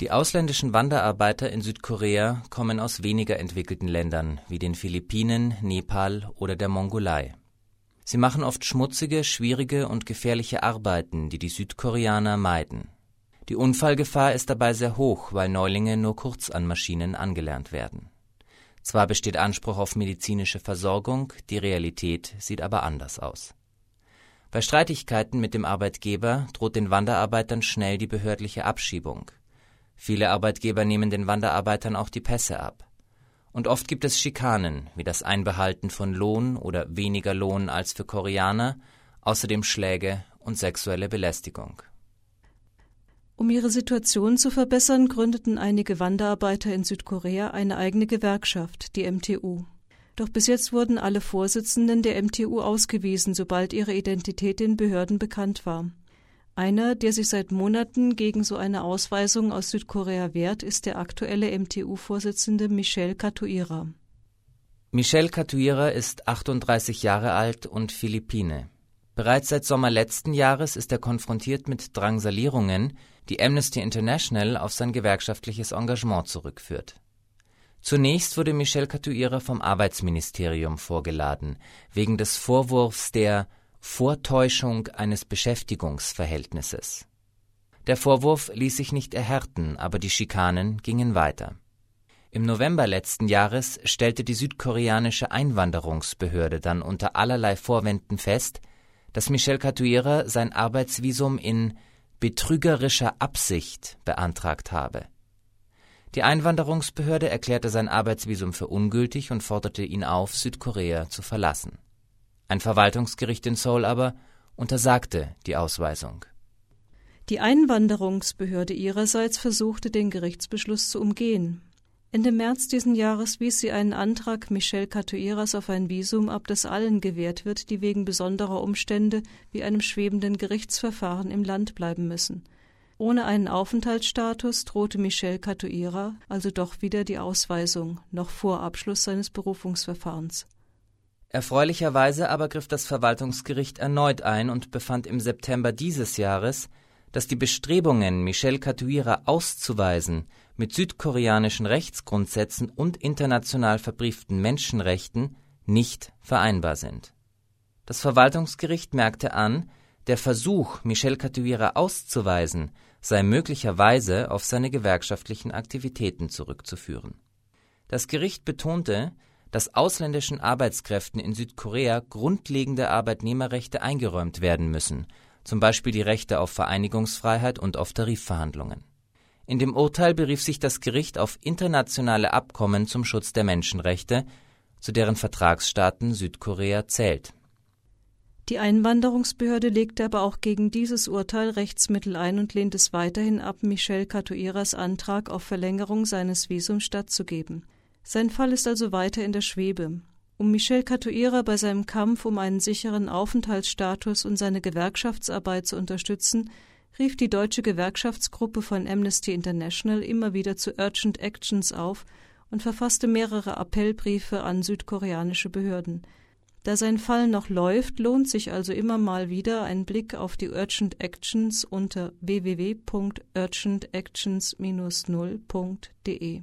Die ausländischen Wanderarbeiter in Südkorea kommen aus weniger entwickelten Ländern wie den Philippinen, Nepal oder der Mongolei. Sie machen oft schmutzige, schwierige und gefährliche Arbeiten, die die Südkoreaner meiden. Die Unfallgefahr ist dabei sehr hoch, weil Neulinge nur kurz an Maschinen angelernt werden. Zwar besteht Anspruch auf medizinische Versorgung, die Realität sieht aber anders aus. Bei Streitigkeiten mit dem Arbeitgeber droht den Wanderarbeitern schnell die behördliche Abschiebung. Viele Arbeitgeber nehmen den Wanderarbeitern auch die Pässe ab. Und oft gibt es Schikanen, wie das Einbehalten von Lohn oder weniger Lohn als für Koreaner, außerdem Schläge und sexuelle Belästigung. Um ihre Situation zu verbessern, gründeten einige Wanderarbeiter in Südkorea eine eigene Gewerkschaft, die MTU. Doch bis jetzt wurden alle Vorsitzenden der MTU ausgewiesen, sobald ihre Identität den Behörden bekannt war. Einer, der sich seit Monaten gegen so eine Ausweisung aus Südkorea wehrt, ist der aktuelle MTU-Vorsitzende Michel Katuira. Michel Katuira ist 38 Jahre alt und Philippine. Bereits seit Sommer letzten Jahres ist er konfrontiert mit Drangsalierungen, die Amnesty International auf sein gewerkschaftliches Engagement zurückführt. Zunächst wurde Michel Katuira vom Arbeitsministerium vorgeladen, wegen des Vorwurfs der Vortäuschung eines Beschäftigungsverhältnisses. Der Vorwurf ließ sich nicht erhärten, aber die Schikanen gingen weiter. Im November letzten Jahres stellte die südkoreanische Einwanderungsbehörde dann unter allerlei Vorwänden fest, dass Michel Catuera sein Arbeitsvisum in betrügerischer Absicht beantragt habe. Die Einwanderungsbehörde erklärte sein Arbeitsvisum für ungültig und forderte ihn auf, Südkorea zu verlassen. Ein Verwaltungsgericht in Seoul aber untersagte die Ausweisung. Die Einwanderungsbehörde ihrerseits versuchte, den Gerichtsbeschluss zu umgehen. Ende März diesen Jahres wies sie einen Antrag Michel Catuiras auf ein Visum ab, das allen gewährt wird, die wegen besonderer Umstände wie einem schwebenden Gerichtsverfahren im Land bleiben müssen. Ohne einen Aufenthaltsstatus drohte Michel Catuira also doch wieder die Ausweisung, noch vor Abschluss seines Berufungsverfahrens. Erfreulicherweise aber griff das Verwaltungsgericht erneut ein und befand im September dieses Jahres, dass die Bestrebungen, Michel Catuira auszuweisen, mit südkoreanischen Rechtsgrundsätzen und international verbrieften Menschenrechten nicht vereinbar sind. Das Verwaltungsgericht merkte an, der Versuch, Michel Catuira auszuweisen, sei möglicherweise auf seine gewerkschaftlichen Aktivitäten zurückzuführen. Das Gericht betonte, dass ausländischen Arbeitskräften in Südkorea grundlegende Arbeitnehmerrechte eingeräumt werden müssen, zum Beispiel die Rechte auf Vereinigungsfreiheit und auf Tarifverhandlungen. In dem Urteil berief sich das Gericht auf internationale Abkommen zum Schutz der Menschenrechte, zu deren Vertragsstaaten Südkorea zählt. Die Einwanderungsbehörde legte aber auch gegen dieses Urteil Rechtsmittel ein und lehnt es weiterhin ab, Michel Catuiras Antrag auf Verlängerung seines Visums stattzugeben. Sein Fall ist also weiter in der Schwebe. Um Michel Catuira bei seinem Kampf um einen sicheren Aufenthaltsstatus und seine Gewerkschaftsarbeit zu unterstützen, rief die deutsche Gewerkschaftsgruppe von Amnesty International immer wieder zu Urgent Actions auf und verfasste mehrere Appellbriefe an südkoreanische Behörden. Da sein Fall noch läuft, lohnt sich also immer mal wieder ein Blick auf die Urgent Actions unter www.urgentactions-0.de.